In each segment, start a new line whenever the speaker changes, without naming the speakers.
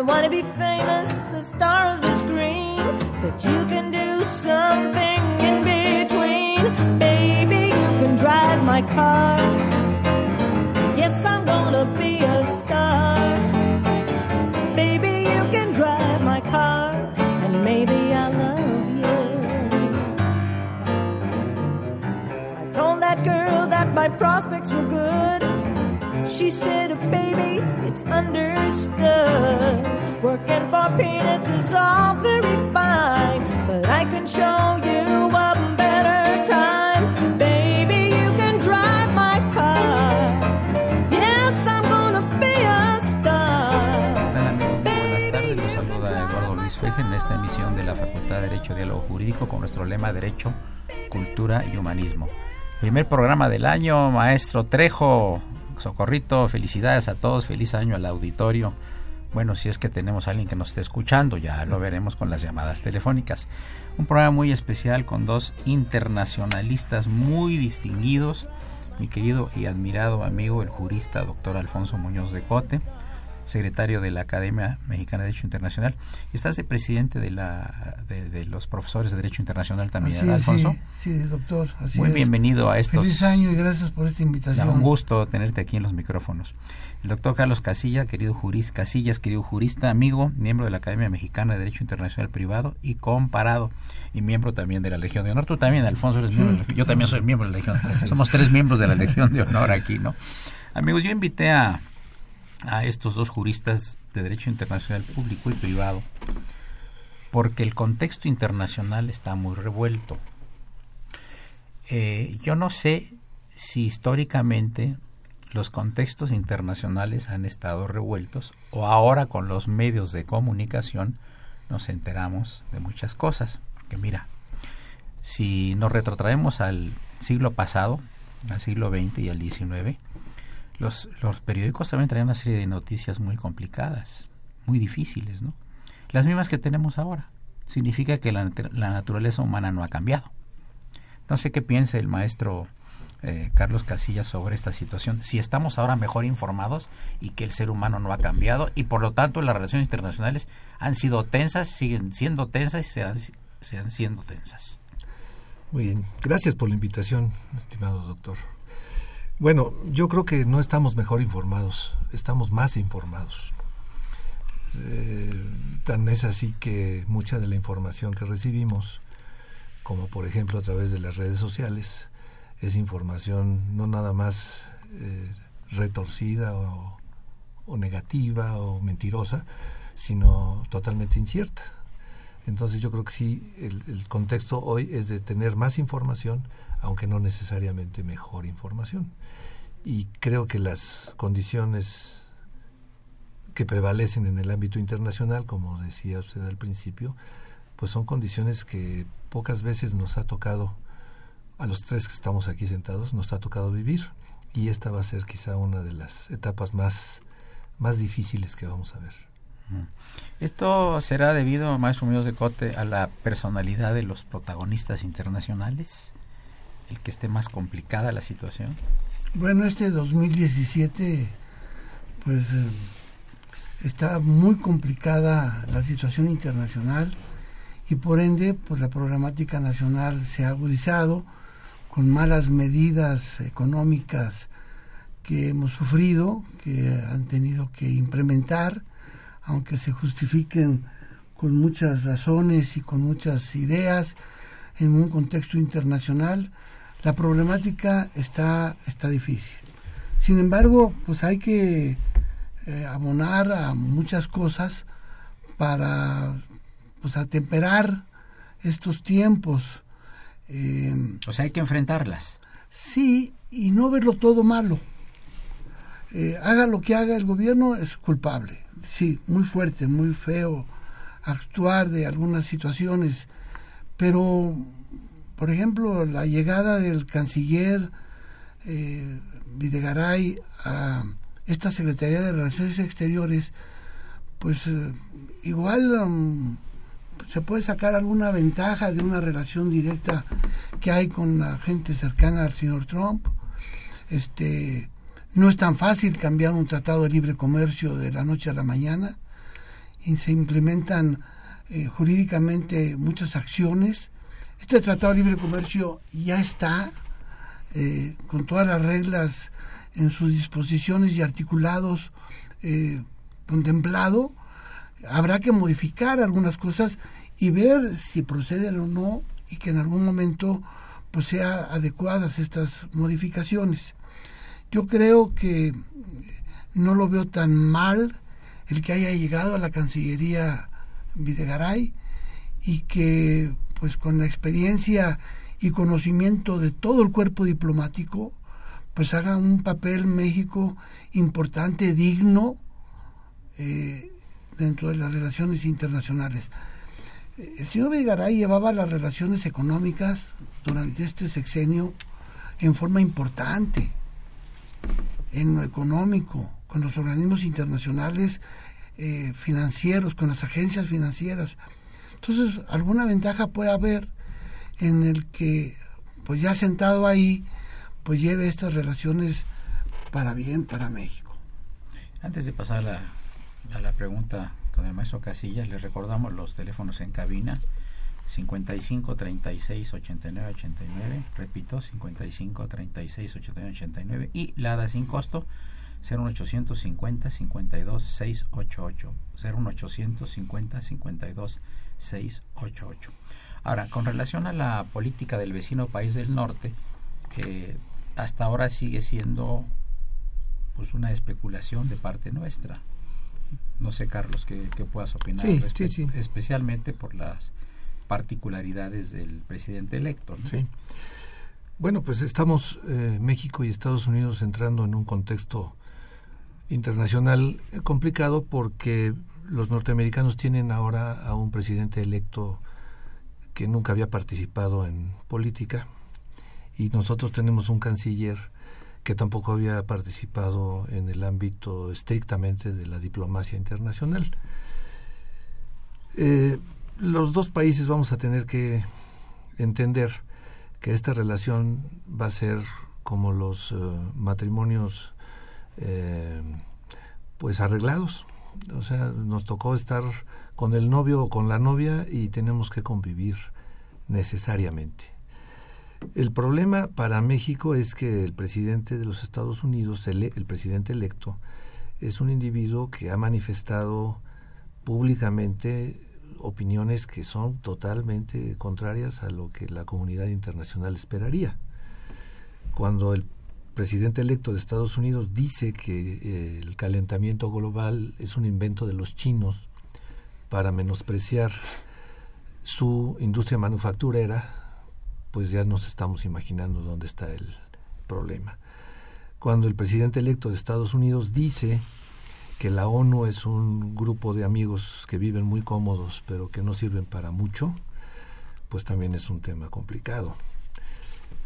I want to be famous, a star of the screen, but you can do something in between. Baby, you can drive my car. She said, baby, it's understood. Working for peanuts is all very fine, but I can show you a better time. Baby, you can drive my car. Yes, I'm gonna be a star.
Eduardo Luis Feje en esta emisión de la Facultad de Derecho y Diálogo Jurídico con nuestro lema Derecho, Cultura y Humanismo. Primer programa del año, maestro Trejo, Socorrito, felicidades a todos, feliz año al auditorio. Bueno, si es que tenemos a alguien que nos esté escuchando, ya lo veremos con las llamadas telefónicas. Un programa muy especial con dos internacionalistas muy distinguidos. Mi querido y admirado amigo, el jurista doctor Alfonso Muñoz de Cote, secretario de la Academia Mexicana de Derecho Internacional. Estás de presidente de, la, de, de los profesores de Derecho Internacional también,
Así
¿verdad,
es,
Alfonso?
Sí, sí, doctor. Así
Muy
es.
bienvenido a estos.
Feliz año y gracias por esta invitación.
Da un gusto tenerte aquí en los micrófonos. El doctor Carlos Casilla, querido jurista, Casillas, querido jurista, amigo, miembro de la Academia Mexicana de Derecho Internacional Privado y comparado, y miembro también de la Legión de Honor. Tú también, Alfonso, eres miembro de la Legión. Yo también soy miembro de la Legión. Somos tres miembros de la Legión de Honor aquí, ¿no? Amigos, yo invité a, a estos dos juristas de Derecho Internacional Público y Privado porque el contexto internacional está muy revuelto. Eh, yo no sé si históricamente los contextos internacionales han estado revueltos o ahora con los medios de comunicación nos enteramos de muchas cosas. Que mira, si nos retrotraemos al siglo pasado, al siglo XX y al XIX, los, los periódicos también traían una serie de noticias muy complicadas, muy difíciles, ¿no? Las mismas que tenemos ahora. Significa que la, naturaleza humana no ha cambiado. No sé qué piensa el maestro eh, Carlos Casillas sobre esta situación. Si estamos ahora mejor informados y que el ser humano no ha cambiado y por lo tanto las relaciones internacionales han sido tensas, siguen siendo tensas y serán, serán siendo tensas.
Muy bien, gracias por la invitación, estimado doctor. Bueno, yo creo que no estamos mejor informados, estamos más informados. Eh, tan es así que mucha de la información que recibimos, como por ejemplo a través de las redes sociales, es información no nada más eh, retorcida o, o, negativa o mentirosa, sino totalmente incierta. Entonces yo creo que sí, el, el, contexto hoy es de tener más información, aunque no necesariamente mejor información. Y creo que las condiciones que prevalecen en el ámbito internacional, como decía usted al principio, pues son condiciones que pocas veces nos ha tocado a los tres que estamos aquí sentados nos ha tocado vivir y esta va a ser quizá una de las etapas más, más difíciles que vamos a ver.
¿Esto será debido, maestro Muñoz de Cote, a la personalidad de los protagonistas internacionales? ¿El que esté más complicada la situación?
Bueno, este 2017, pues eh, está muy complicada la situación internacional y por ende, pues la problemática nacional se ha agudizado con malas medidas económicas que hemos sufrido, que han tenido que implementar, aunque se justifiquen con muchas razones y con muchas ideas en un contexto internacional, la problemática está, está difícil. Sin embargo, pues hay que eh, abonar a muchas cosas para pues atemperar estos tiempos. Eh,
o sea, hay que enfrentarlas.
Sí, y no verlo todo malo. Eh, haga lo que haga el gobierno, es culpable. Sí, muy fuerte, muy feo actuar de algunas situaciones. Pero, por ejemplo, la llegada del canciller eh, Videgaray a esta Secretaría de Relaciones Exteriores, pues eh, igual um, se puede sacar alguna ventaja de una relación directa que hay con la gente cercana al señor Trump. Este, no es tan fácil cambiar un tratado de libre comercio de la noche a la mañana y se implementan eh, jurídicamente muchas acciones. Este tratado de libre comercio ya está eh, con todas las reglas en sus disposiciones y articulados eh, contemplado. Habrá que modificar algunas cosas y ver si proceden o no y que en algún momento pues sea adecuadas estas modificaciones. Yo creo que no lo veo tan mal el que haya llegado a la Cancillería Videgaray y que pues con la experiencia y conocimiento de todo el cuerpo diplomático pues haga un papel México importante, digno eh, dentro de las relaciones internacionales. El señor Videgaray llevaba las relaciones económicas durante este sexenio en forma importante en lo económico, con los organismos internacionales eh, financieros, con las agencias financieras. Entonces, alguna ventaja puede haber en el que, pues ya sentado ahí, pues lleve estas relaciones para bien para México.
Antes de pasar a la, a la pregunta con el maestro Casillas, les recordamos los teléfonos en cabina. 55 36 89 89, repito, 55 36 89 89 y la da sin costo 01850 52 688 01850 52 688. Ahora, con relación a la política del vecino país del norte, que hasta ahora sigue siendo pues una especulación de parte nuestra. No sé, Carlos, qué, puedas opinar, especialmente por las particularidades del presidente electo.
Sí. Bueno, pues estamos eh, México y Estados Unidos entrando en un contexto internacional complicado porque los norteamericanos tienen ahora a un presidente electo que nunca había participado en política y nosotros tenemos un canciller que tampoco había participado en el ámbito estrictamente de la diplomacia internacional. Eh, los dos países vamos a tener que entender que esta relación va a ser como los eh, matrimonios eh, pues arreglados. O sea, nos tocó estar con el novio o con la novia y tenemos que convivir necesariamente. El problema para México es que el presidente de los Estados Unidos, el, el presidente electo, es un individuo que ha manifestado públicamente opiniones que son totalmente contrarias a lo que la comunidad internacional esperaría. Cuando el presidente electo de Estados Unidos dice que eh, el calentamiento global es un invento de los chinos para menospreciar su industria manufacturera, pues ya nos estamos imaginando dónde está el problema. Cuando el presidente electo de Estados Unidos dice que la ONU es un grupo de amigos que viven muy cómodos pero que no sirven para mucho, pues también es un tema complicado.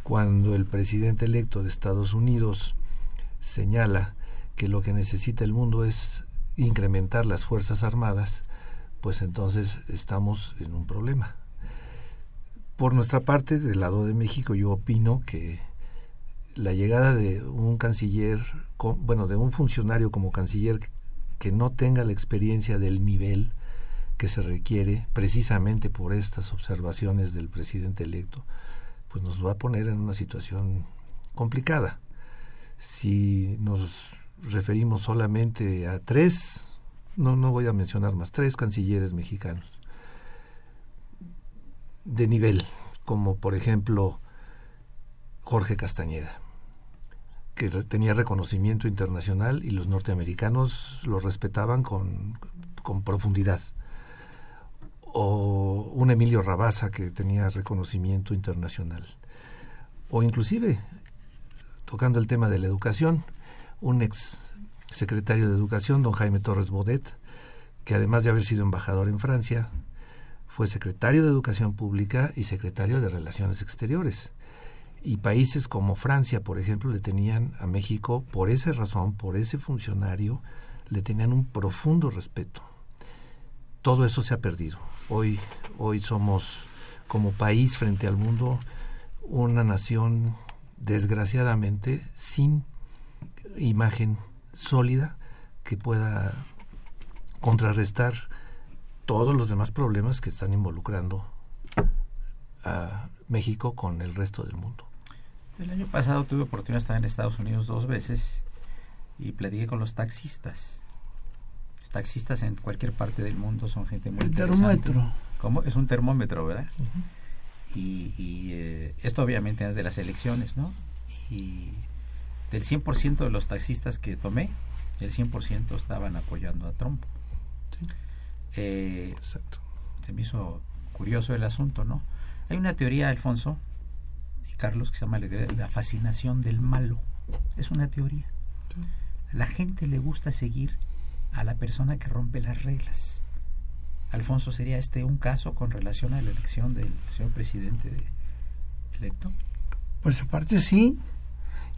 Cuando el presidente electo de Estados Unidos señala que lo que necesita el mundo es incrementar las Fuerzas Armadas, pues entonces estamos en un problema. Por nuestra parte, del lado de México, yo opino que la llegada de un canciller, bueno, de un funcionario como canciller que no tenga la experiencia del nivel que se requiere precisamente por estas observaciones del presidente electo, pues nos va a poner en una situación complicada. Si nos referimos solamente a tres, no, no voy a mencionar más, tres cancilleres mexicanos de nivel, como por ejemplo Jorge Castañeda que tenía reconocimiento internacional y los norteamericanos lo respetaban con, con profundidad. O un Emilio Rabasa que tenía reconocimiento internacional, o inclusive, tocando el tema de la educación, un ex secretario de Educación, don Jaime Torres Bodet, que además de haber sido embajador en Francia, fue secretario de Educación Pública y secretario de Relaciones Exteriores. Y países como Francia, por ejemplo, le tenían a México, por esa razón, por ese funcionario, le tenían un profundo respeto. Todo eso se ha perdido. Hoy, hoy somos, como país frente al mundo, una nación, desgraciadamente, sin imagen sólida que pueda contrarrestar todos los demás problemas que están involucrando a México con el resto del mundo.
El año pasado tuve oportunidad de estar en Estados Unidos dos veces y platiqué con los taxistas. Taxistas en cualquier parte del mundo son gente muy
El termómetro.
¿Cómo? Es un termómetro, ¿verdad? Y, y eh, esto obviamente es de las elecciones, ¿no? Y del 100% de los taxistas que tomé, el 100% estaban apoyando a Trump. Eh,
Exacto.
se me hizo curioso el asunto, ¿no? Hay una teoría, Alfonso y Carlos, que se llama la, fascinación del malo. Es una teoría. La gente le gusta seguir a la persona que rompe las reglas. Alfonso, ¿sería este un caso con relación a la elección del señor presidente de- electo?
Pues aparte sí,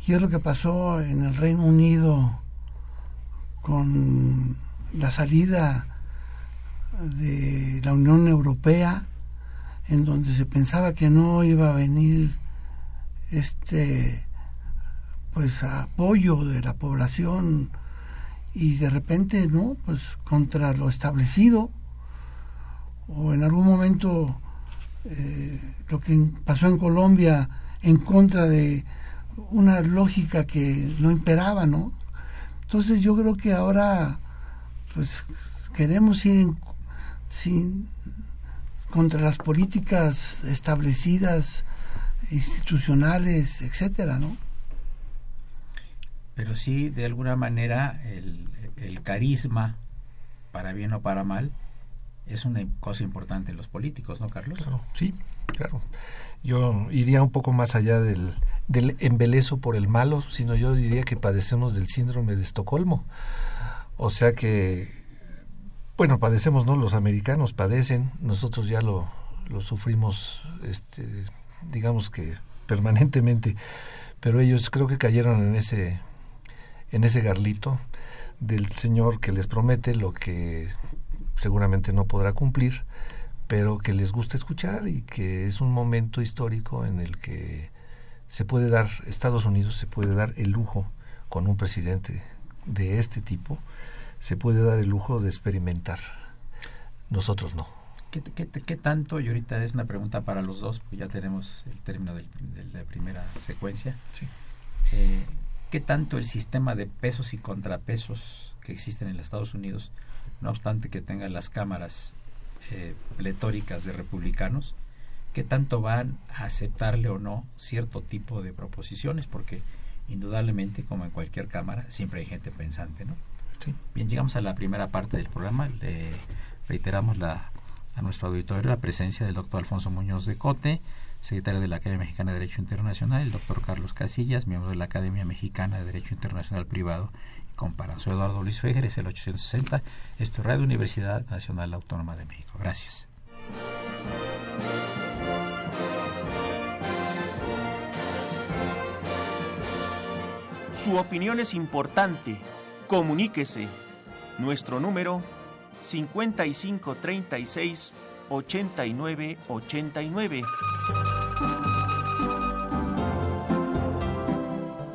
y es lo que pasó en el Reino Unido con la salida de la Unión Europea, en donde se pensaba que no iba a venir este pues apoyo de la población y de repente no pues contra lo establecido o en algún momento eh, lo que pasó en Colombia en contra de una lógica que no imperaba, ¿no? Entonces yo creo que ahora pues queremos ir sin, contra las políticas establecidas, institucionales, etcétera, ¿no?
Pero sí, de alguna manera, el, carisma, para bien o para mal, es una cosa importante en los políticos, ¿no, Carlos?
Sí, claro. Yo iría un poco más allá del, del embelezo por el malo, sino yo diría que padecemos del síndrome de Estocolmo. O sea que, bueno, padecemos, ¿no? Los americanos padecen, nosotros ya lo, lo sufrimos, este, digamos que permanentemente, pero ellos creo que cayeron en ese, en ese garlito del señor que les promete lo que seguramente no podrá cumplir, pero que les gusta escuchar y que es un momento histórico en el que se puede dar, Estados Unidos se puede dar el lujo con un presidente de este tipo, se puede dar el lujo de experimentar. Nosotros no.
¿Qué, qué, qué tanto, y ahorita es una pregunta para los dos, ya tenemos el término de la primera secuencia,
Sí.
eh, ¿qué tanto el sistema de pesos y contrapesos que existen en los Estados Unidos, no obstante que tengan las cámaras eh, pletóricas de republicanos, qué tanto van a aceptarle o no cierto tipo de proposiciones? Porque indudablemente, como en cualquier cámara, siempre hay gente pensante, ¿no?
Sí.
Bien, llegamos a la primera parte del programa. Le reiteramos la, a nuestro auditorio la presencia del doctor Alfonso Muñoz de Cote, secretario de la Academia Mexicana de Derecho Internacional, el doctor Carlos Casillas, miembro de la Academia Mexicana de Derecho Internacional Privado y Comparado. Eduardo Luis Fejer, el 860. Esto es Radio Universidad Nacional Autónoma de México. Gracias.
Su opinión es importante. Comuníquese. Nuestro número 5536 8989.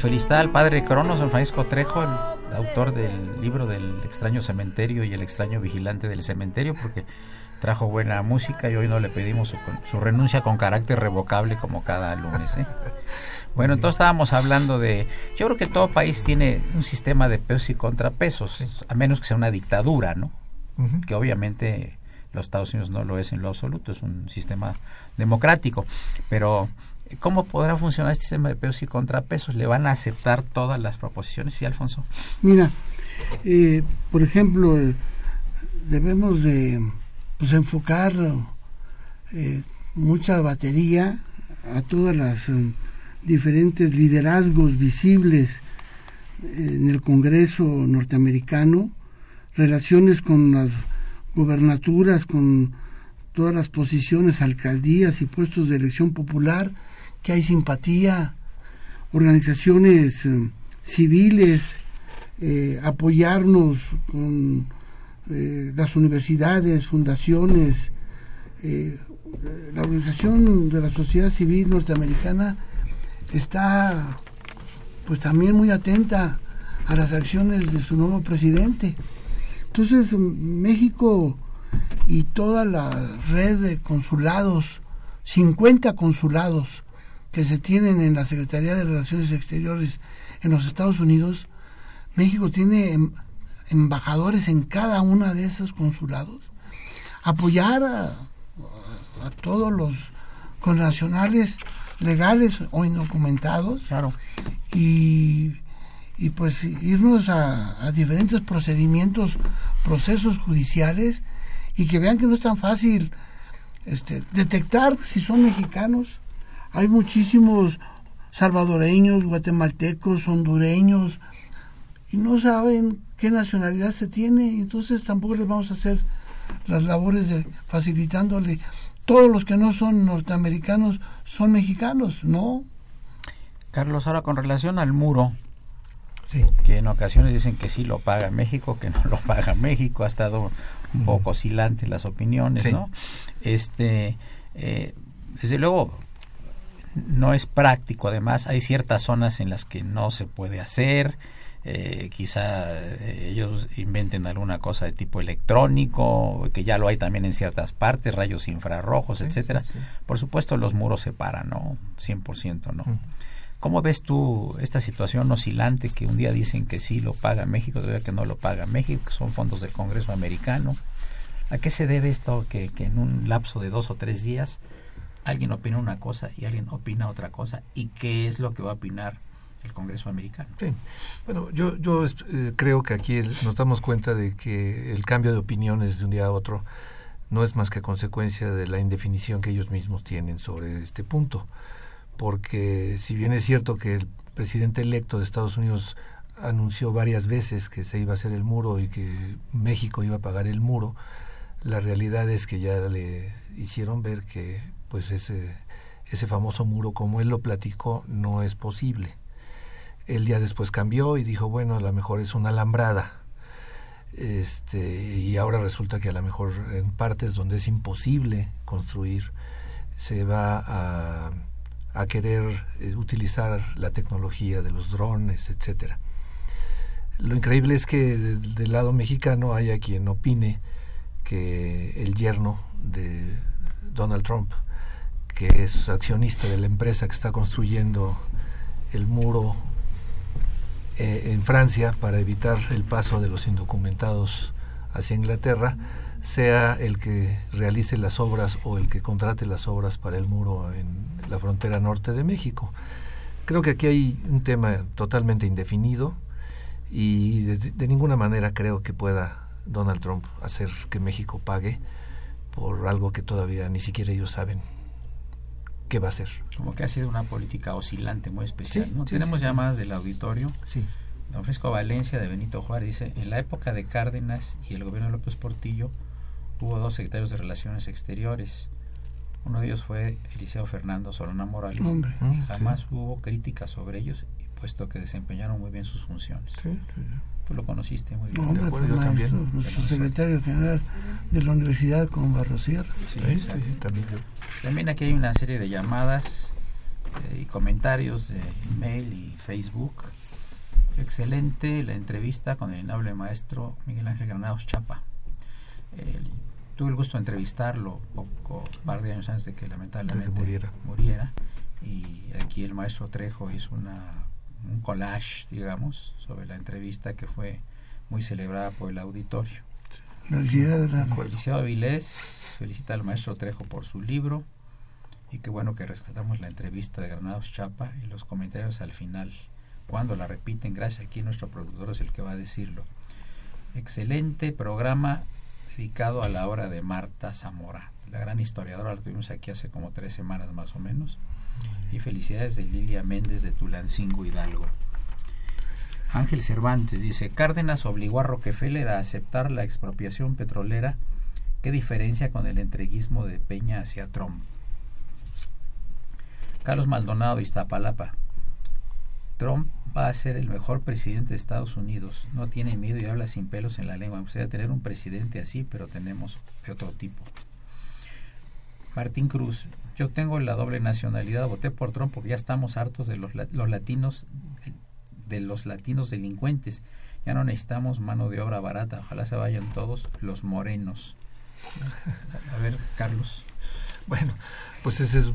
Pues felicidad al padre Cronos, San Francisco Trejo, el autor del libro del extraño cementerio y el extraño vigilante del cementerio, porque trajo buena música y hoy no le pedimos su, su renuncia con carácter revocable como cada lunes. ¿eh? Bueno, entonces estábamos hablando de, yo creo que todo país tiene un sistema de pesos y contrapesos, a menos que sea una dictadura, ¿no? Que obviamente los Estados Unidos no lo es en lo absoluto, es un sistema democrático, pero ¿cómo podrá funcionar este sistema de pesos y contrapesos? ¿Le van a aceptar todas las proposiciones? Sí, Alfonso.
Mira, eh, por ejemplo, eh, debemos de pues, enfocar eh, mucha batería a todas las eh, diferentes liderazgos visibles en el Congreso norteamericano, relaciones con las gobernaturas, con todas las posiciones, alcaldías y puestos de elección popular, que hay simpatía, organizaciones eh, civiles, eh, apoyarnos con eh, las universidades, fundaciones, la organización de la sociedad civil norteamericana está pues también muy atenta a las acciones de su nuevo presidente. Entonces México y toda la red de consulados, 50 consulados que se tienen en la Secretaría de Relaciones Exteriores en los Estados Unidos, México tiene em- embajadores en cada una de esos consulados. Apoyar a, a todos los connacionales legales o indocumentados
Claro.
y, y pues irnos a, diferentes procedimientos, procesos judiciales y que vean que no es tan fácil este, detectar si son mexicanos. Hay muchísimos salvadoreños, guatemaltecos, hondureños y no saben qué nacionalidad se tiene, entonces tampoco les vamos a hacer las labores de facilitándole. Todos los que no son norteamericanos son mexicanos, ¿no?
Carlos, ahora con relación al muro,
Sí.
que en ocasiones dicen que sí lo paga México, que no lo paga México, ha estado un poco oscilante las opiniones,
Sí.
¿no? Este, eh, desde luego, no es práctico, además hay ciertas zonas en las que no se puede hacer, eh, quizá eh, ellos inventen alguna cosa de tipo electrónico, que ya lo hay también en ciertas partes, rayos infrarrojos,
Sí,
etcétera.
sí, sí.
Por supuesto, los muros separan, ¿no? 100%, ¿no? ¿Cómo ves tú esta situación oscilante que un día dicen que sí lo paga México, otro día que no lo paga México, que son fondos del Congreso americano? ¿A qué se debe esto que, que en un lapso de dos o tres días alguien opina una cosa y alguien opina otra cosa? ¿Y qué es lo que va a opinar el Congreso americano?
Sí. Bueno, yo, yo eh, creo que aquí nos damos cuenta de que el cambio de opiniones de un día a otro no es más que consecuencia de la indefinición que ellos mismos tienen sobre este punto. Porque si bien es cierto que el presidente electo de Estados Unidos anunció varias veces que se iba a hacer el muro y que México iba a pagar el muro, la realidad es que ya le hicieron ver que pues ese, ese famoso muro, como él lo platicó, no es posible él ya después cambió y dijo, bueno, a lo mejor es una alambrada. Este, y ahora resulta que a lo mejor en partes donde es imposible construir, se va a, a querer eh, utilizar la tecnología de los drones, etcétera. Lo increíble es que de- del lado mexicano haya quien opine que el yerno de Donald Trump, que es accionista de la empresa que está construyendo el muro eh, en Francia para evitar el paso de los indocumentados hacia Inglaterra, sea el que realice las obras o el que contrate las obras para el muro en la frontera norte de México. Creo que aquí hay un tema totalmente indefinido y de, de ninguna manera creo que pueda Donald Trump hacer que México pague por algo que todavía ni siquiera ellos saben qué va a hacer.
Como que ha sido una política oscilante muy especial.
Sí,
¿no?
sí,
Tenemos
sí.
llamadas del auditorio.
Sí.
Don Fresco Valencia de Benito Juárez dice, en la época de Cárdenas y el gobierno de López Portillo hubo dos secretarios de Relaciones Exteriores, Uno de ellos fue Eliseo Fernando Solana Morales.
Hombre.
y jamás hubo críticas sobre ellos, puesto que desempeñaron muy bien sus funciones.
Sí, sí,
Tú lo conociste muy bien.
Hombre,
acuerdo, yo también.
maestro, nuestro secretario general de la universidad con
sí,
también yo.
También aquí hay una serie de llamadas eh, y comentarios de email y Facebook. Excelente la entrevista con el inable maestro Miguel Ángel Granados Chapa. Eh, tuve el gusto de entrevistarlo poco, par de años antes de que lamentablemente
muriera.
muriera. Y aquí el maestro Trejo hizo una, un collage, digamos, sobre la entrevista que fue muy celebrada por el auditorio.
Felicidades.
Eliseo Avilés felicita al maestro Trejo por su libro y qué bueno que rescatamos la entrevista de Granados Chapa y los comentarios al final. Cuando la repiten, gracias aquí nuestro productor es el que va a decirlo. Excelente programa dedicado a la obra de Marta Zamora, la gran historiadora, la tuvimos aquí hace como tres semanas más o menos. Y felicidades de Lilia Méndez de Tulancingo Hidalgo. Ángel Cervantes dice, Cárdenas obligó a Rockefeller a aceptar la expropiación petrolera. ¿Qué diferencia con el entreguismo de Peña hacia Trump? Carlos Maldonado Iztapalapa. Trump va a ser el mejor presidente de Estados Unidos. No tiene miedo y habla sin pelos en la lengua. Me gustaría tener un presidente así, pero tenemos de otro tipo. Martín Cruz. Yo tengo la doble nacionalidad. Voté por Trump porque ya estamos hartos de los, los latinos de los latinos delincuentes. Ya no necesitamos mano de obra barata. Ojalá se vayan todos los morenos. A ver, Carlos.
Bueno, pues ese es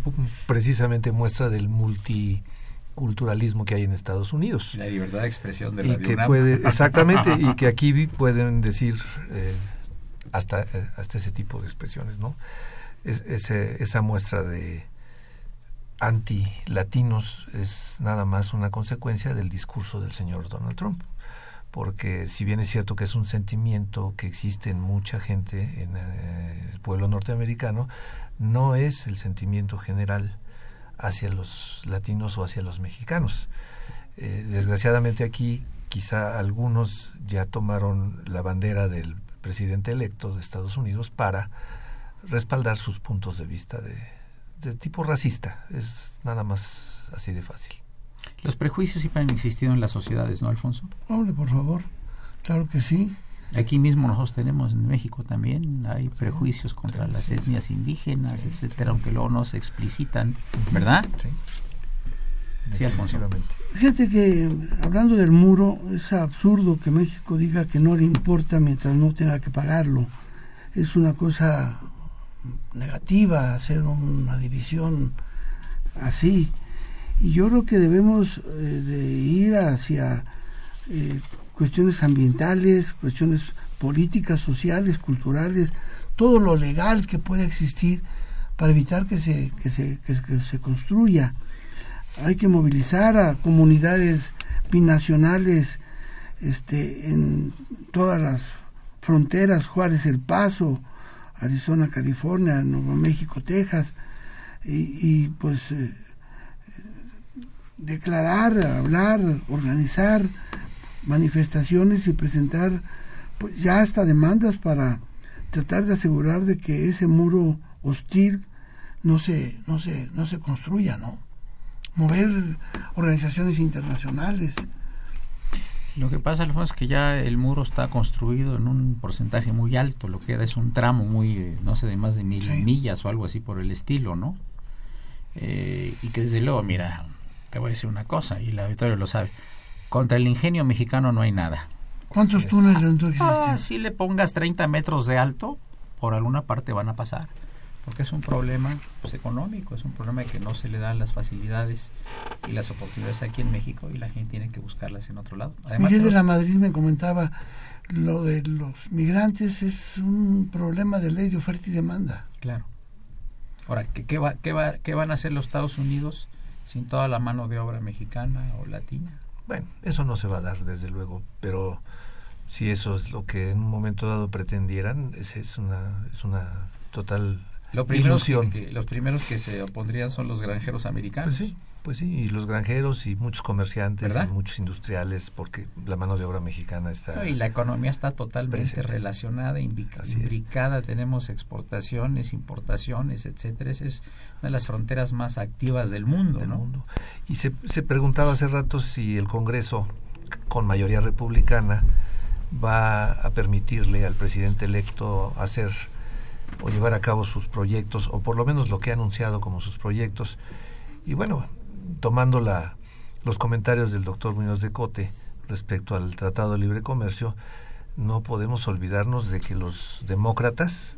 precisamente muestra del multiculturalismo que hay en Estados Unidos.
La libertad de expresión de
y
la
que
UNAM.
puede exactamente y que aquí pueden decir eh, hasta eh, hasta ese tipo de expresiones no es, ese- esa muestra de anti latinos es nada más una consecuencia del discurso del señor Donald Trump porque si bien es cierto que es un sentimiento que existe en mucha gente en eh, el pueblo norteamericano no es el sentimiento general hacia los latinos o hacia los mexicanos eh, desgraciadamente aquí quizá algunos ya tomaron la bandera del presidente electo de Estados Unidos para respaldar sus puntos de vista de, de tipo racista. Es nada más así de fácil.
Los prejuicios siempre han existido en las sociedades, ¿no, Alfonso?
Hombre, por favor. Claro que sí.
Aquí mismo nosotros tenemos en México también hay prejuicios contra las etnias indígenas, etcétera, aunque luego no se explicitan, ¿verdad?
Sí,
Sí, Alfonso.
Fíjate que hablando del muro, es absurdo que México diga que no le importa mientras no tenga que pagarlo. Es una cosa negativa hacer una división así. Y yo creo que debemos eh, de ir hacia eh, cuestiones ambientales, cuestiones políticas, sociales, culturales, todo lo legal que pueda existir para evitar que se, que se, que se- construya. Hay que movilizar a comunidades binacionales este, en todas las fronteras, Juárez, El Paso, Arizona, California, Nuevo México, Texas, y, y, pues eh, declarar, hablar, organizar manifestaciones y presentar pues, ya hasta demandas para tratar de asegurar de que ese muro hostil no se, no se, no se construya, ¿no? mover organizaciones internacionales.
Lo que pasa, Alfonso, es que ya el muro está construido en un porcentaje muy alto, lo que es un tramo muy, eh, no sé, de más de mil
Sí.
millas o algo así por el estilo, ¿no? Eh, y que desde luego, mira, te voy a decir una cosa, y el auditorio lo sabe, contra el ingenio mexicano no hay nada.
¿Cuántos túneles entonces
Ah,
existen?
si le pongas 30 metros de alto, por alguna parte van a pasar, porque es un problema pues, económico, es un problema de que no se le dan las facilidades y las oportunidades aquí en México y la gente tiene que buscarlas en otro lado. Además,
Miguel de la Madrid me comentaba, lo de los migrantes es un problema de ley de oferta y demanda.
Claro. Ahora, ¿qué, qué, va, qué, va, ¿qué van a hacer los Estados Unidos sin toda la mano de obra mexicana o latina?
Bueno, eso no se va a dar desde luego, pero si eso es lo que en un momento dado pretendieran, es, es una es una total
Lo primero
ilusión.
que, que- los primeros que se opondrían son los granjeros americanos.
Pues sí, Pues sí, y los granjeros y muchos comerciantes y muchos industriales, porque la mano de obra mexicana está...
Y la economía está totalmente
Presente.
relacionada,
es.
imbricada, tenemos exportaciones, importaciones, etcétera. Esa es una de las fronteras más activas del mundo,
del
¿no?
mundo. Y se, se preguntaba hace rato si el Congreso, con mayoría republicana, va a permitirle al presidente electo hacer o llevar a cabo sus proyectos, o por lo menos lo que ha anunciado como sus proyectos. Y bueno, tomando la, los comentarios del doctor Muñoz de Cote respecto al Tratado de Libre Comercio, no podemos olvidarnos de que los demócratas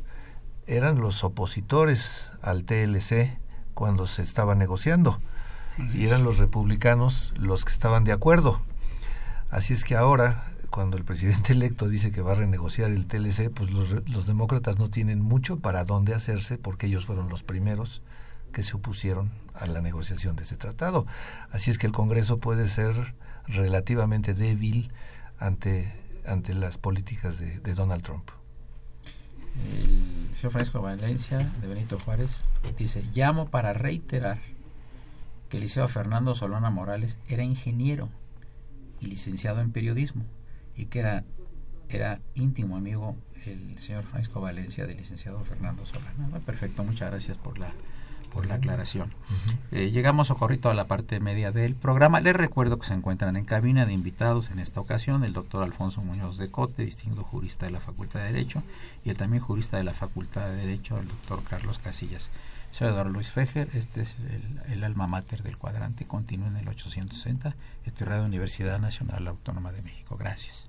eran los opositores al TLC cuando se estaba negociando y eran los republicanos los que estaban de acuerdo. Así es que ahora, cuando el presidente electo dice que va a renegociar el TLC, pues los, los demócratas no tienen mucho para dónde hacerse porque ellos fueron los primeros que se opusieron a la negociación de ese tratado. Así es que el Congreso puede ser relativamente débil ante, ante las políticas de, Donald Trump.
El señor Francisco Valencia de Benito Juárez dice, llamo para reiterar que el liceo Fernando Solana Morales era ingeniero y licenciado en periodismo y que era, era íntimo amigo el señor Francisco Valencia del licenciado Fernando Solana. Ah, Perfecto, muchas gracias por la por la aclaración. Eh, llegamos socorrito a la parte media del programa. Les recuerdo que se encuentran en cabina de invitados en esta ocasión el doctor Alfonso Muñoz de Cote, distinguido jurista de la Facultad de Derecho, y el también jurista de la Facultad de Derecho, el doctor Carlos Casillas. Soy Eduardo Luis Fejer, este es el, el alma mater del cuadrante, continúa en el 860, estoy en Radio Universidad Nacional Autónoma de México. Gracias.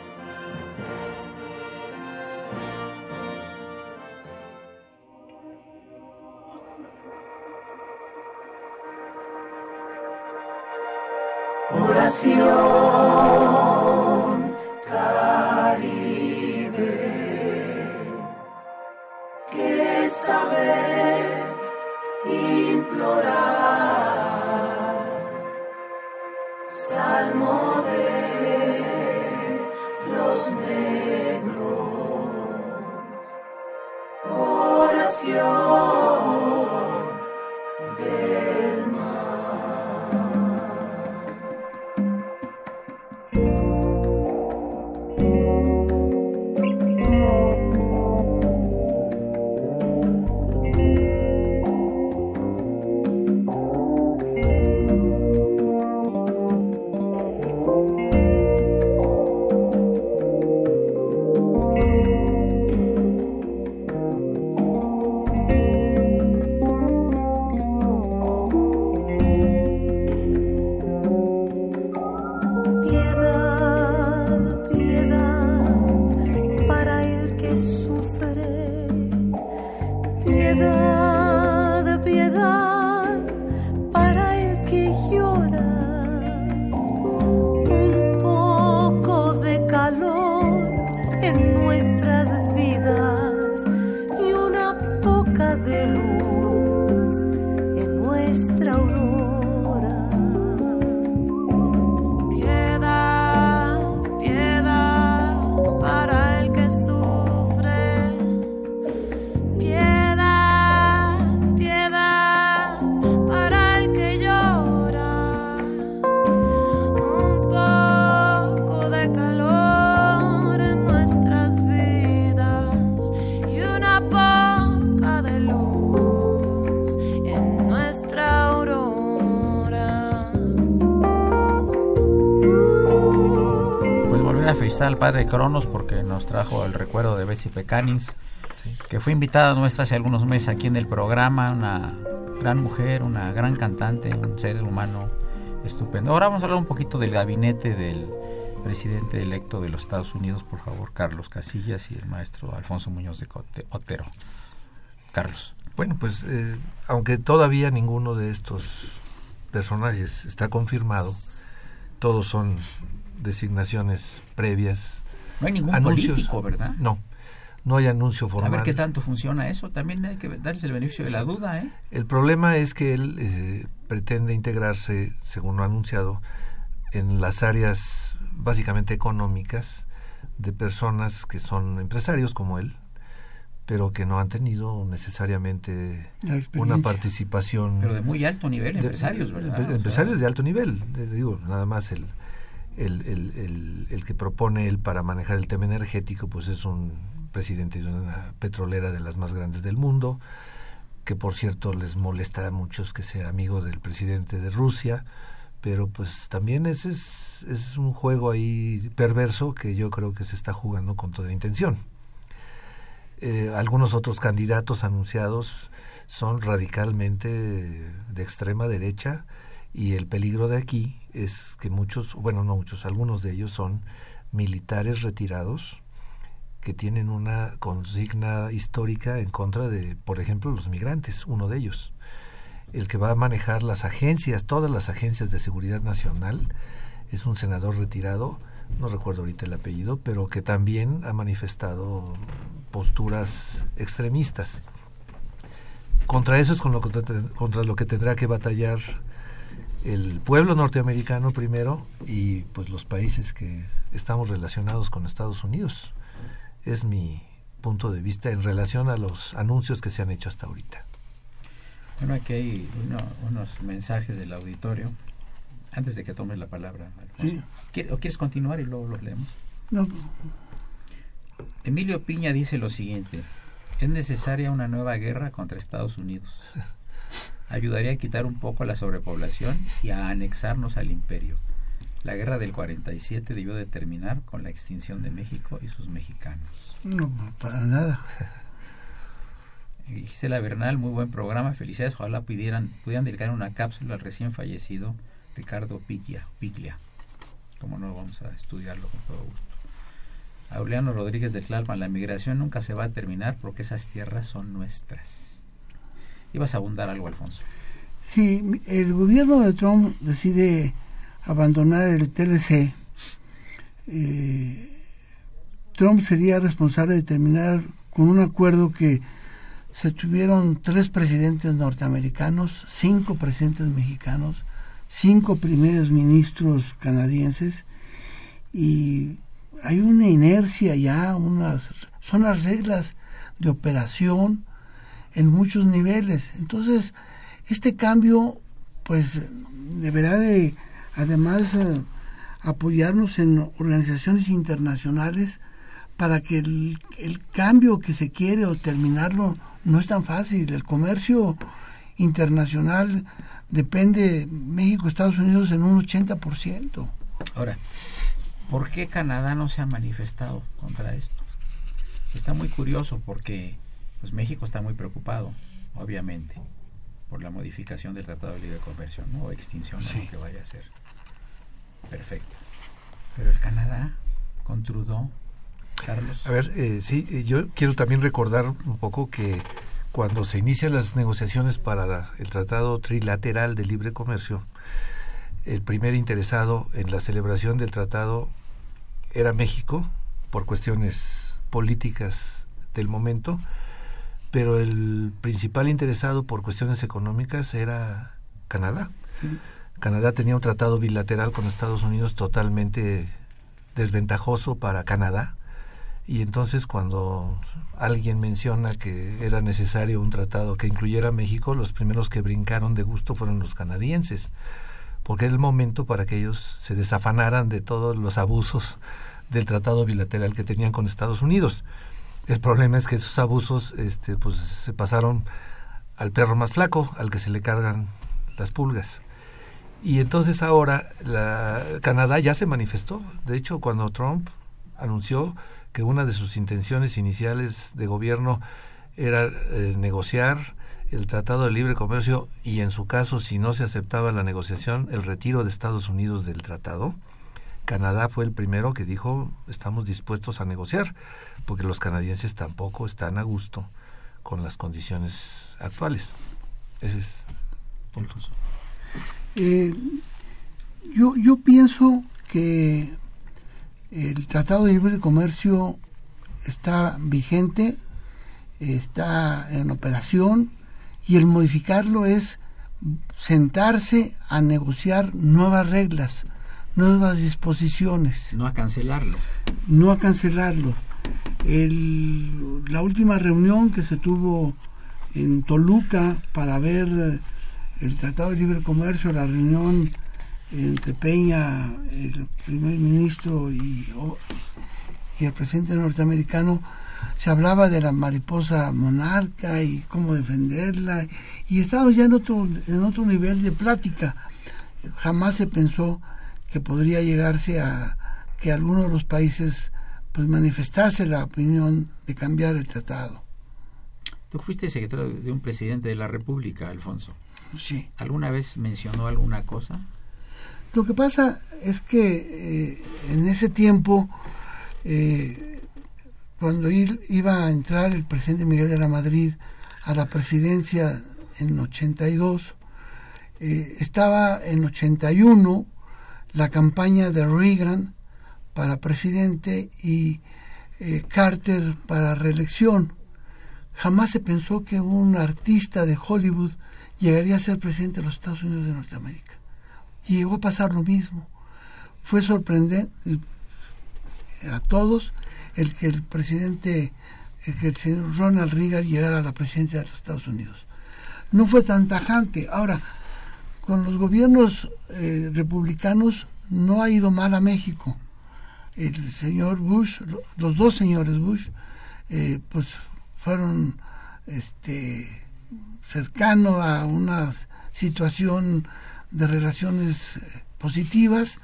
En nuestras vidas
felicitar al padre Cronos porque nos trajo el recuerdo de Betsy Pecanins, que fue invitada nuestra hace algunos meses aquí en el programa, una gran mujer, una gran cantante, un ser humano estupendo. Ahora vamos a hablar un poquito del gabinete del presidente electo de los Estados Unidos, por favor, Carlos Casillas y el maestro Alfonso Muñoz de Otero. Carlos.
Bueno, pues eh, aunque todavía ninguno de estos personajes está confirmado, todos son designaciones previas.
No hay ningún
Anuncios.
político, ¿verdad?
No, no hay anuncio
A
formal.
ver qué tanto funciona eso. También hay que darles el beneficio de la duda, ¿eh?
El problema es que él eh, pretende integrarse, según lo ha anunciado, en las áreas básicamente económicas de personas que son empresarios como él, pero que no han tenido necesariamente una participación
Pero de muy alto nivel,
de-
empresarios, ¿verdad?
empe-
O sea,
empresarios de alto nivel, digo, nada más el, el, el, que propone él para manejar el tema energético, pues es un presidente de una petrolera de las más grandes del mundo, que por cierto les molesta a muchos que sea amigo del presidente de Rusia, pero pues también ese es, es un juego ahí perverso que yo creo que se está jugando con toda intención. Eh, algunos otros candidatos anunciados son radicalmente de extrema derecha y el peligro de aquí es que muchos, bueno, no muchos, algunos de ellos son militares retirados que tienen una consigna histórica en contra de, por ejemplo, los migrantes, uno de ellos. El que va a manejar las agencias, todas las agencias de seguridad nacional, es un senador retirado, no recuerdo ahorita el apellido, pero que también ha manifestado posturas extremistas. Contra eso es con lo que, contra lo que tendrá que batallar el pueblo norteamericano primero y pues los países que estamos relacionados con Estados Unidos. Es mi punto de vista en relación a los anuncios que se han hecho hasta ahorita.
Bueno, aquí hay uno- unos mensajes del auditorio. Antes de que tomes la palabra, Alfonso.
Sí.
¿Quiere- ¿O quieres continuar y luego los leemos?
No,
Emilio Piña dice lo siguiente. Es necesaria una nueva guerra contra Estados Unidos. Ayudaría a quitar un poco la sobrepoblación y a anexarnos al imperio. La guerra del 47 debió de terminar con la extinción de México y sus mexicanos.
no, para nada.
Y Gisela Bernal, muy buen programa, felicidades. Ojalá pudieran, pudieran dedicar una cápsula al recién fallecido Ricardo Piglia. Piglia. Como no, vamos a estudiarlo con todo gusto. Auliano Rodríguez de Tlalpan, la migración nunca se va a terminar porque esas tierras son nuestras. Ibas a abundar algo, Alfonso.
Si el gobierno de Trump decide abandonar el TLC, eh, Trump sería responsable de terminar con un acuerdo que se tuvieron tres presidentes norteamericanos, cinco presidentes mexicanos, cinco primeros ministros canadienses y hay una inercia ya, unas, son las reglas de operación en muchos niveles. Entonces, este cambio, pues, deberá de, además, eh, apoyarnos en organizaciones internacionales para que el, el cambio que se quiere o terminarlo no es tan fácil. El comercio internacional depende México, Estados Unidos en un 80%.
Ahora, ¿por qué Canadá no se ha manifestado contra esto? Está muy curioso porque pues México está muy preocupado, obviamente, por la modificación del Tratado de Libre Comercio, ¿no? O extinción o lo que vaya a ser. Perfecto. Pero el Canadá, con Trudeau, Carlos.
A ver, eh, sí, eh, yo quiero también recordar un poco que cuando se inician las negociaciones para la- el Tratado Trilateral de Libre Comercio, el primer interesado en la celebración del tratado era México, por cuestiones políticas del momento, pero el principal interesado por cuestiones económicas era Canadá. Canadá tenía un tratado bilateral con Estados Unidos totalmente desventajoso para Canadá y entonces cuando alguien menciona que era necesario un tratado que incluyera a México, los primeros que brincaron de gusto fueron los canadienses, porque era el momento para que ellos se desafanaran de todos los abusos del tratado bilateral que tenían con Estados Unidos. El problema es que esos abusos este, pues, se pasaron al perro más flaco, al que se le cargan las pulgas. Y entonces ahora la, Canadá ya se manifestó. De hecho, cuando Trump anunció que una de sus intenciones iniciales de gobierno era eh, negociar el Tratado de Libre Comercio y en su caso, si no se aceptaba la negociación, el retiro de Estados Unidos del tratado, Canadá fue el primero que dijo estamos dispuestos a negociar, porque los canadienses tampoco están a gusto con las condiciones actuales. Ese es.
Eh, yo, yo pienso que el Tratado de Libre Comercio está vigente, está en operación y el modificarlo es sentarse a negociar nuevas reglas, nuevas disposiciones.
No a cancelarlo.
No a cancelarlo. El, la última reunión que se tuvo en Toluca para ver eh, el Tratado de Libre Comercio, la reunión entre Peña, el primer ministro y, y el presidente norteamericano, se hablaba de la mariposa monarca y cómo defenderla y estábamos ya en otro en otro nivel de plática jamás se pensó que podría llegarse a que alguno de los países pues manifestase la opinión de cambiar el tratado.
Tú fuiste secretario de un presidente de la república Alfonso.
Sí.
Alguna vez mencionó alguna cosa
lo que pasa es que eh, en ese tiempo eh, cuando iba a entrar el presidente Miguel de la Madrid a la presidencia en 82, eh, estaba en 81 la campaña de Reagan para presidente y eh, Carter para reelección. Jamás se pensó que un artista de Hollywood llegaría a ser presidente de los Estados Unidos de Norteamérica. Y llegó a pasar lo mismo. Fue sorprendente a todos el que el presidente, el que el señor Ronald Reagan llegara a la presidencia de los Estados Unidos. No fue tan tajante. Ahora, con los gobiernos eh, republicanos no ha ido mal a México. El señor Bush, los dos señores Bush, eh, pues fueron este, cercanos a una situación de relaciones eh, positivas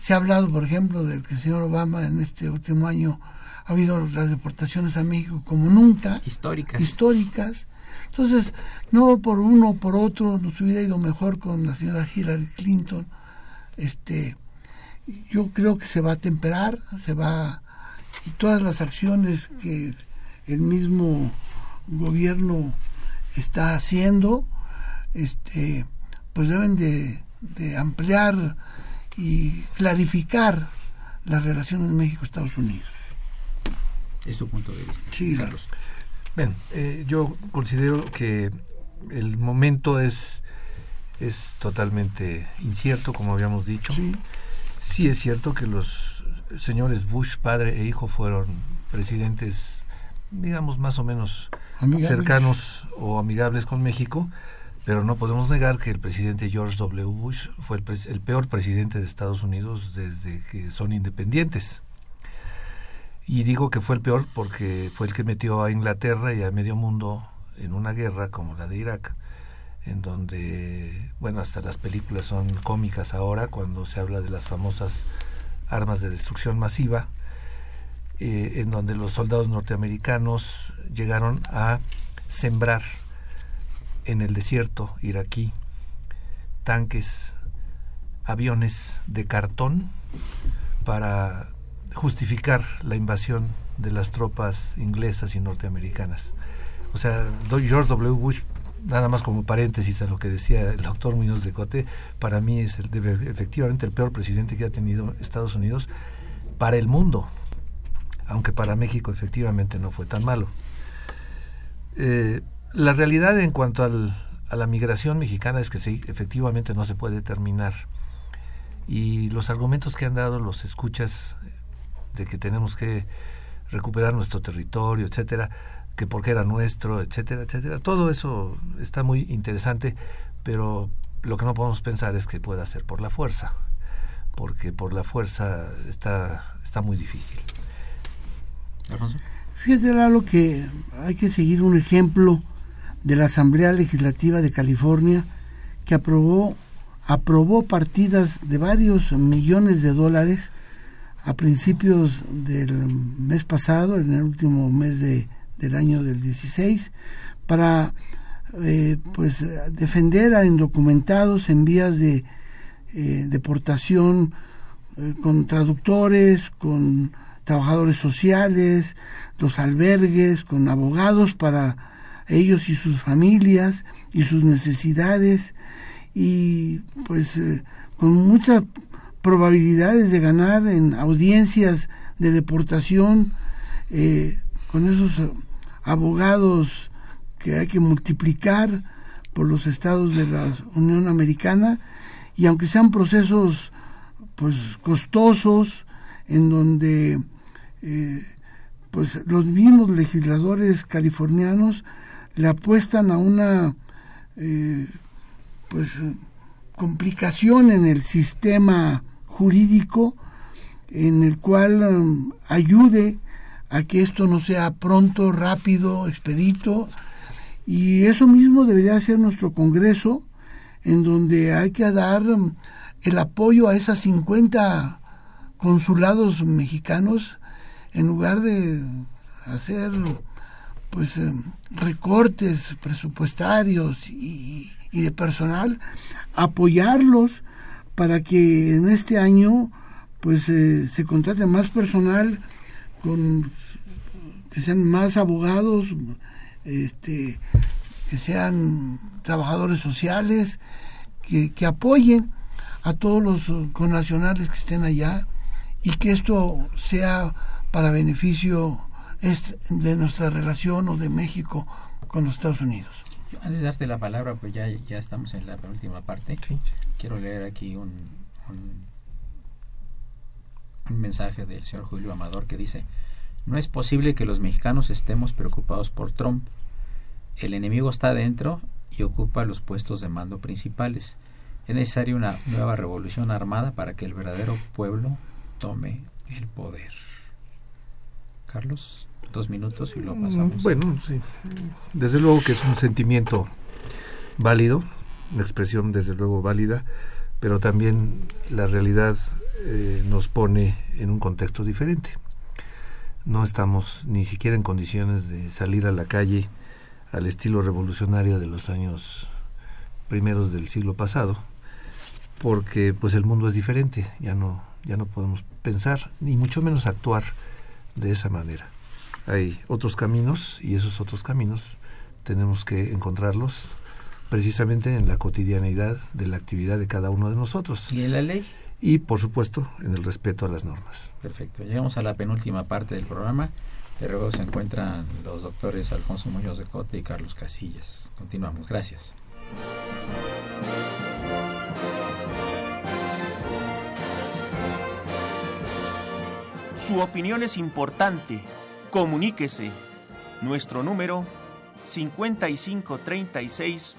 se ha hablado, por ejemplo, de que el señor Obama en este último año ha habido las deportaciones a México como nunca.
Históricas.
Históricas. Entonces, no por uno o por otro nos hubiera ido mejor con la señora Hillary Clinton. Este, yo creo que se va a temperar, se va y todas las acciones que el mismo gobierno está haciendo, este, pues deben de, de ampliar y clarificar las relaciones México-Estados Unidos.
Es tu punto de vista.
Sí,
Carlos.
Bien, eh, yo considero que el momento es, es totalmente incierto, como habíamos dicho.
Sí.
sí es cierto que los señores Bush, padre e hijo, fueron presidentes, digamos, más o menos
Amigables.
cercanos o amigables con México, pero no podemos negar que el presidente George W. Bush fue el, el peor presidente de Estados Unidos desde que son independientes. Y digo que fue el peor porque fue el que metió a Inglaterra y a medio mundo en una guerra como la de Irak, en donde, bueno, hasta las películas son cómicas ahora cuando se habla de las famosas armas de destrucción masiva, eh, en donde los soldados norteamericanos llegaron a sembrar en el desierto iraquí tanques, aviones de cartón para justificar la invasión de las tropas inglesas y norteamericanas. O sea, George W. Bush, nada más como paréntesis a lo que decía el doctor Muñoz de Cote, para mí es el, efectivamente el peor presidente que ha tenido Estados Unidos para el mundo, aunque para México efectivamente no fue tan malo. Eh, la realidad en cuanto a la migración mexicana es que efectivamente no se puede terminar. Y los argumentos que han dado los escuchas de que tenemos que recuperar nuestro territorio, etcétera, que porque era nuestro, etcétera, etcétera, todo eso está muy interesante, pero lo que no podemos pensar es que pueda ser por la fuerza, porque por la fuerza está, está muy difícil.
Alfonso.
Fíjate, Lalo, que hay que seguir un ejemplo de la Asamblea Legislativa de California que aprobó, aprobó partidas de varios millones de dólares a principios del mes pasado, en el último mes de, del año del 16, para eh, pues defender a indocumentados en vías de eh, deportación eh, con traductores, con trabajadores sociales, los albergues, con abogados para ellos y sus familias y sus necesidades. Y pues con muchas probabilidades de ganar en audiencias de deportación eh, con esos eh, abogados que hay que multiplicar por los estados de la Unión Americana y aunque sean procesos pues costosos en donde eh, pues los mismos legisladores californianos le apuestan a una pues complicación en el sistema jurídico en el cual um, ayude a que esto no sea pronto, rápido, expedito. Y eso mismo debería ser nuestro Congreso, en donde hay que dar um, el apoyo a esas 50 consulados mexicanos, en lugar de hacer pues um, recortes presupuestarios y de personal, apoyarlos para que en este año pues eh, se contrate más personal con que sean más abogados este que sean trabajadores sociales que, que apoyen a todos los connacionales que estén allá y que esto sea para beneficio de nuestra relación o de México con los Estados Unidos.
Antes de darte la palabra, pues ya, ya estamos en la última parte.
Sí.
Quiero leer aquí un, mensaje del señor Julio Amador que dice, no es posible que los mexicanos estemos preocupados por Trump. El enemigo está dentro y ocupa los puestos de mando principales. Es necesaria una nueva revolución armada para que el verdadero pueblo tome el poder. Carlos, dos minutos y lo pasamos.
Bueno, sí. Desde luego que es un sentimiento válido, una expresión desde luego válida, pero también la realidad eh, nos pone en un contexto diferente. No estamos ni siquiera en condiciones de salir a la calle al estilo revolucionario de los años primeros del siglo pasado, porque pues el mundo es diferente, ya no ya no podemos pensar ni mucho menos actuar de esa manera. Hay otros caminos y esos otros caminos tenemos que encontrarlos precisamente en la cotidianidad de la actividad de cada uno de nosotros.
¿Y en la ley?
Y por supuesto en el respeto a las normas.
Perfecto. Llegamos a la penúltima parte del programa. De luego se encuentran los doctores Alfonso Muñoz de Cote y Carlos Casillas. Continuamos. Gracias.
Su opinión es importante. Comuníquese. Nuestro número 5536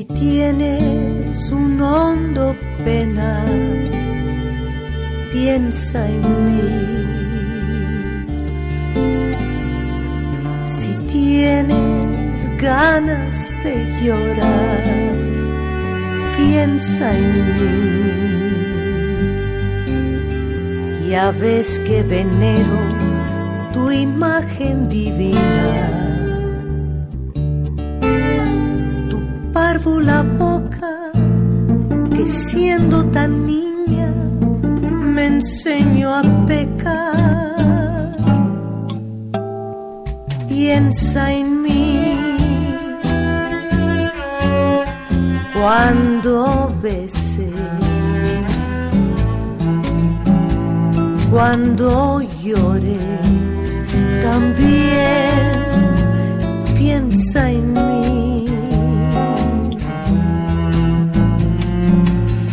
Si tienes un hondo pena, piensa en mí. Si tienes ganas de llorar, piensa en mí. Ya ves que venero tu imagen divina. La boca que siendo tan niña me enseñó a pecar. Piensa en mí cuando beses, cuando llores, también piensa en mí.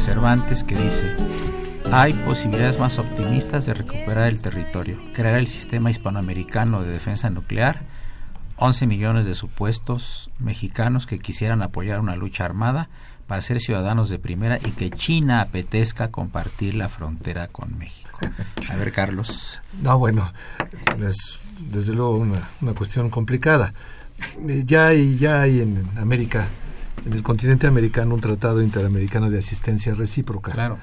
Cervantes que dice, hay posibilidades más optimistas de recuperar el territorio, crear el sistema hispanoamericano de defensa nuclear, 11 millones de supuestos mexicanos que quisieran apoyar una lucha armada para ser ciudadanos de primera y que China apetezca compartir la frontera con México. A ver, Carlos.
No, bueno, es desde luego una, una cuestión complicada. Ya hay, ya hay en América, en el continente americano, un tratado interamericano de asistencia recíproca.
Claro.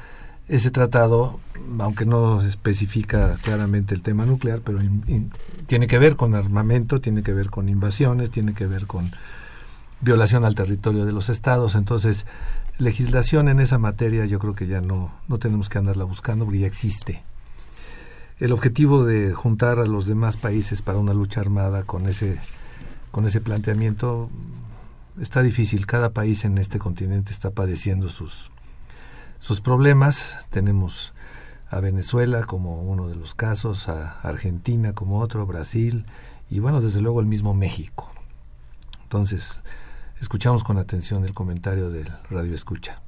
Ese tratado, aunque no especifica claramente el tema nuclear, pero in- in- tiene que ver con armamento, tiene que ver con invasiones, tiene que ver con violación al territorio de los estados. Entonces, legislación en esa materia yo creo que ya no, no tenemos que andarla buscando porque ya existe. El objetivo de juntar a los demás países para una lucha armada con ese, con ese planteamiento está difícil. Cada país en este continente está padeciendo sus, sus problemas. Tenemos a Venezuela como uno de los casos, a Argentina como otro, Brasil y bueno, desde luego el mismo México. Entonces, escuchamos con atención el comentario del Radio Escucha.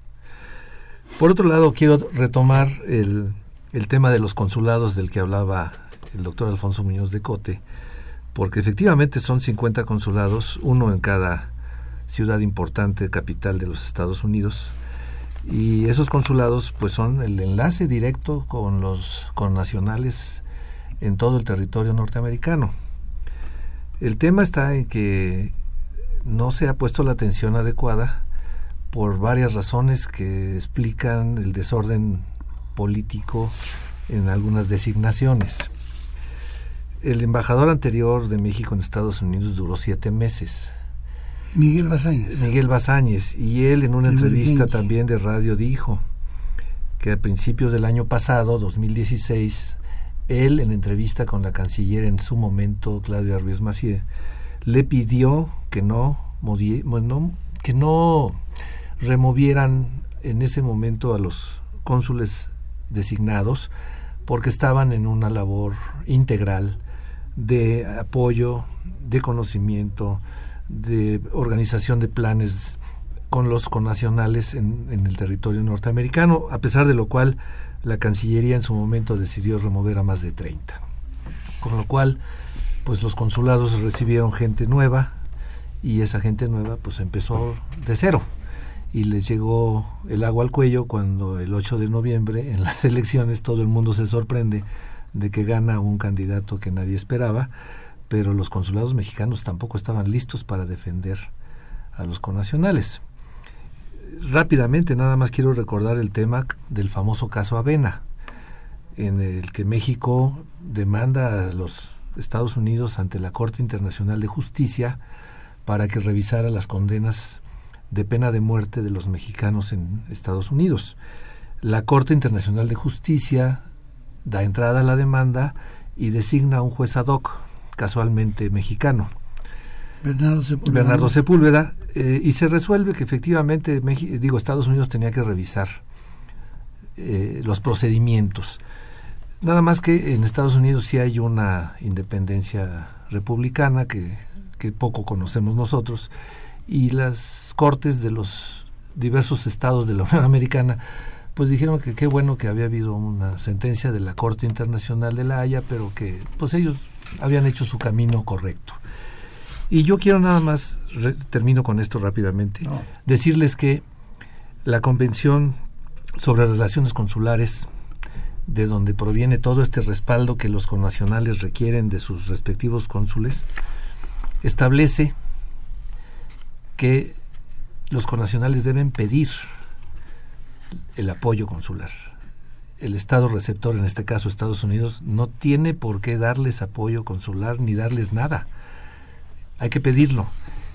Por otro lado, quiero retomar el, el tema de los consulados del que hablaba el doctor Alfonso Muñoz de Cote, porque efectivamente son 50 consulados, uno en cada ciudad importante, capital de los Estados Unidos, y esos consulados pues son el enlace directo con los con nacionales en todo el territorio norteamericano. El tema está en que no se ha puesto la atención adecuada por varias razones que explican el desorden político en algunas designaciones. El embajador anterior de México en Estados Unidos duró siete meses.
Miguel Bazáñez.
Miguel Bazáñez, y él en una entrevista también de radio dijo que a principios del año pasado, 2016, él en entrevista con la canciller en su momento, Claudia Ruiz Macié, le pidió que no, bueno, que no removieran en ese momento a los cónsules designados porque estaban en una labor integral de apoyo, de conocimiento, de organización de planes con los connacionales en, en el territorio norteamericano, a pesar de lo cual la Cancillería en su momento decidió remover a más de 30. Con lo cual, pues los consulados recibieron gente nueva y esa gente nueva pues empezó de cero y les llegó el agua al cuello cuando el 8 de noviembre en las elecciones todo el mundo se sorprende de que gana un candidato que nadie esperaba, pero los consulados mexicanos tampoco estaban listos para defender a los connacionales. Rápidamente, nada más quiero recordar el tema del famoso caso Avena, en el que México demanda a los Estados Unidos ante la Corte Internacional de Justicia para que revisara las condenas de pena de muerte de los mexicanos en Estados Unidos. La Corte Internacional de Justicia da entrada a la demanda y designa a un juez ad hoc, casualmente mexicano,
Bernardo Sepúlveda.
Bernardo Sepúlveda, eh, y se resuelve que efectivamente Meji- digo Estados Unidos tenía que revisar eh, los procedimientos. Nada más que en Estados Unidos sí hay una independencia republicana que, que poco conocemos nosotros y las cortes de los diversos estados de la Unión Americana pues dijeron que qué bueno que había habido una sentencia de la Corte Internacional de la Haya, pero que pues ellos habían hecho su camino correcto. Y yo quiero nada más, re- termino con esto rápidamente,
No.
decirles que la Convención sobre Relaciones Consulares, de donde proviene todo este respaldo que los connacionales requieren de sus respectivos cónsules, establece que los connacionales deben pedir el apoyo consular. El Estado receptor, en este caso Estados Unidos, no tiene por qué darles apoyo consular ni darles nada. Hay que pedirlo.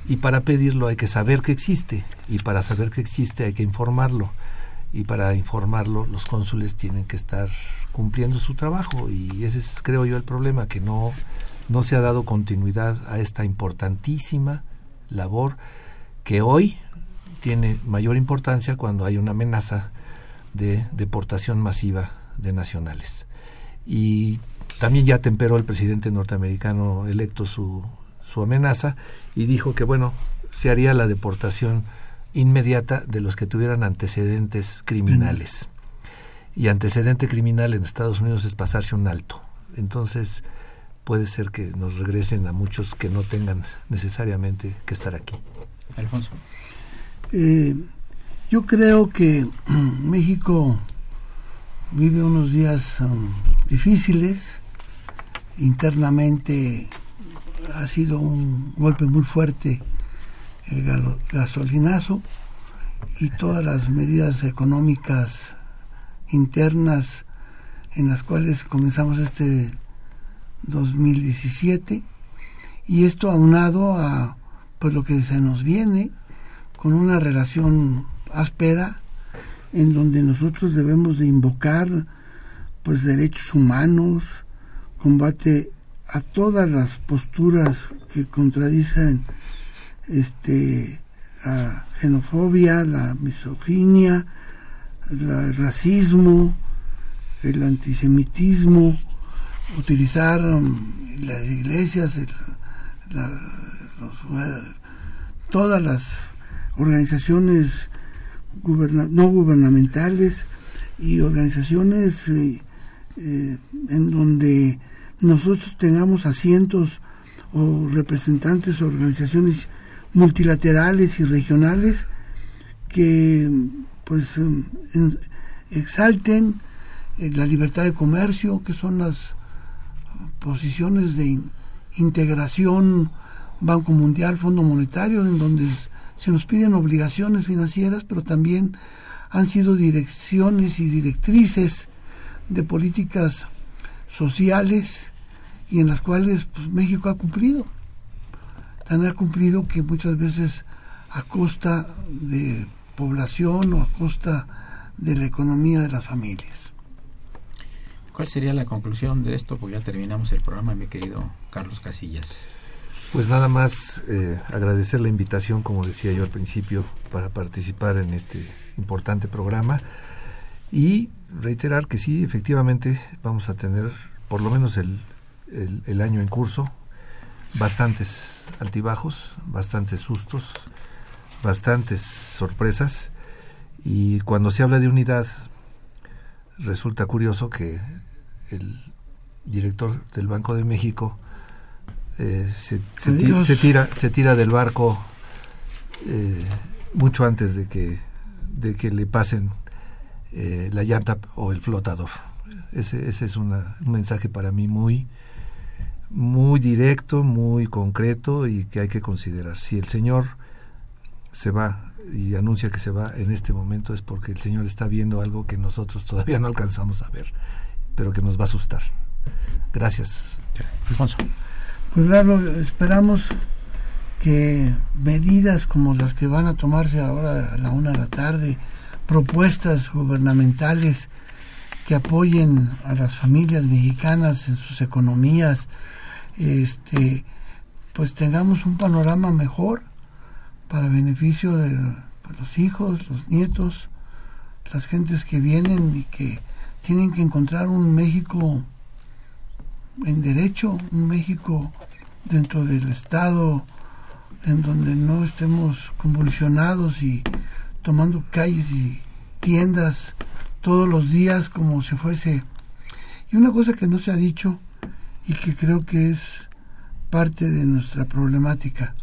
Y para pedirlo hay que saber que existe. Y para saber que existe hay que informarlo. Y para informarlo los cónsules tienen que estar cumpliendo su trabajo. Y ese es, creo yo, el problema, que no, no se ha dado continuidad a esta importantísima labor que hoy tiene mayor importancia cuando hay una amenaza de deportación masiva de nacionales. Y también ya temperó el presidente norteamericano electo su, su amenaza y dijo que, bueno, se haría la deportación inmediata de los que tuvieran antecedentes criminales. Y antecedente criminal en Estados Unidos es pasarse un alto. Entonces puede ser que nos regresen a muchos que no tengan necesariamente que estar aquí.
Alfonso.
Eh, yo creo que México vive unos días um, difíciles. Internamente ha sido un golpe muy fuerte el gasolinazo y todas las medidas económicas internas en las cuales comenzamos este 2017 y esto aunado a pues lo que se nos viene con una relación áspera en donde nosotros debemos de invocar pues derechos humanos, combate a todas las posturas que contradicen este la xenofobia, la misoginia, el racismo, el antisemitismo, utilizar um, las iglesias, todas las organizaciones no gubernamentales y organizaciones eh, eh, en donde nosotros tengamos asientos o representantes o organizaciones multilaterales y regionales que pues en- exalten eh, la libertad de comercio, que son las posiciones de in- integración Banco Mundial, Fondo Monetario, en donde se nos piden obligaciones financieras, pero también han sido direcciones y directrices de políticas sociales y en las cuales pues, México ha cumplido. Tan ha cumplido que muchas veces a costa de población o a costa de la economía de las familias.
¿Cuál sería la conclusión de esto? Pues ya terminamos el programa, mi querido Carlos Casillas.
Pues nada más eh, agradecer la invitación, como decía yo al principio, para participar en este importante programa. Y reiterar que sí, efectivamente vamos a tener, por lo menos el, el- el año en curso, bastantes altibajos, bastantes sustos, bastantes sorpresas. Y cuando se habla de unidad resulta curioso que el director del Banco de México eh, se, se ti-
Adiós.
se tira se tira del barco eh, mucho antes de que de que le pasen eh, la llanta o el flotador ese, ese es una- un mensaje para mí muy muy directo muy concreto y que hay que considerar si el señor se va y anuncia que se va en este momento es porque el señor está viendo algo que nosotros todavía no alcanzamos a ver pero que nos va a asustar gracias
Alfonso.
Pues Lalo, esperamos que medidas como las que van a tomarse ahora a la una de la tarde, propuestas gubernamentales que apoyen a las familias mexicanas en sus economías, este, pues tengamos un panorama mejor para beneficio de pues, los hijos, los nietos, las gentes que vienen y que tienen que encontrar un México en derecho, un México dentro del Estado en donde no estemos convulsionados y tomando calles y tiendas todos los días como si fuese... Y una cosa que no se ha dicho y que creo que es parte de nuestra problemática,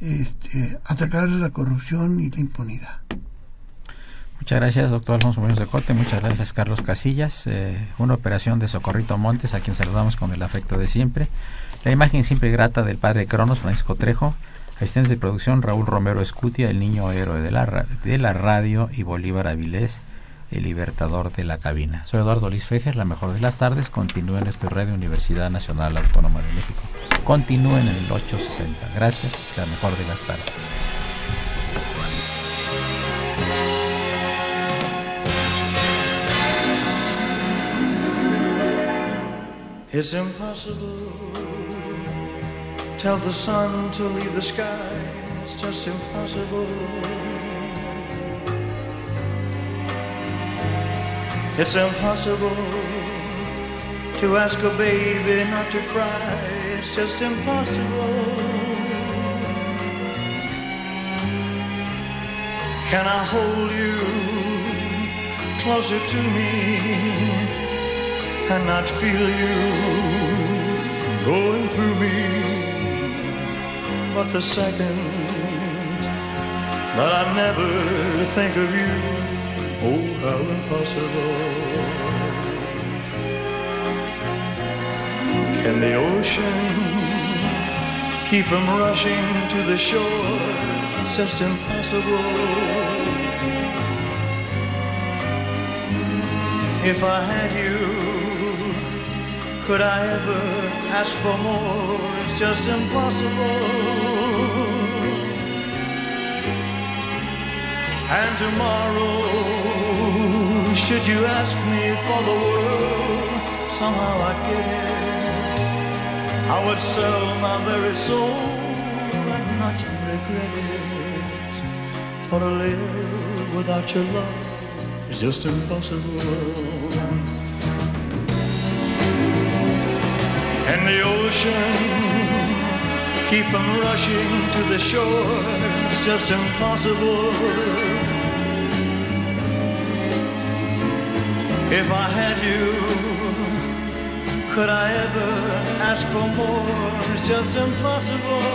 este, atacar la corrupción y la impunidad.
Muchas gracias, doctor Alfonso Muñoz de Corte. Muchas gracias, Carlos Casillas. Eh, una operación de Socorrito Montes, a quien saludamos con el afecto de siempre. La imagen siempre grata del padre Cronos, Francisco Trejo. Asistentes de producción, Raúl Romero Escutia, el niño héroe de la, de la radio, y Bolívar Avilés, el libertador de la cabina. Soy Eduardo Luis Fejer, la mejor de las tardes. Continúen en Radio Universidad Nacional Autónoma de México. Continúen en el 860. Gracias, la mejor de las tardes.
It's impossible. Tell the sun to leave the sky. It's just impossible. It's impossible to ask a baby not to cry. It's just impossible. Can I hold you closer to me and not feel you going through me? But the second that I never think of you, oh, how impossible. Can the ocean keep from rushing to the shore? It's just impossible. If I had you, could I ever ask for more? It's just impossible. And tomorrow, should you ask me for the world, somehow I'd get it. I would sell my very soul and not regret it. For to live without your love is just impossible. And the ocean keep from rushing to the shore. It's just impossible. If I had you, could I ever ask for more? It's just impossible.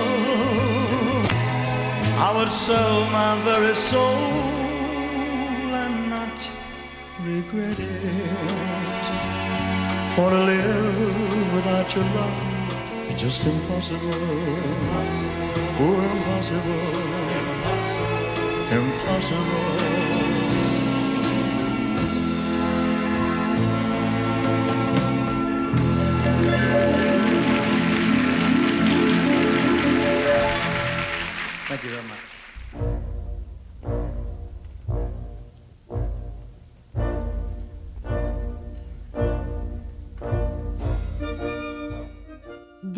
I would sell my very soul and not regret it. For to live without your love is just impossible. Oh, impossible. Impossible. Thank you very much.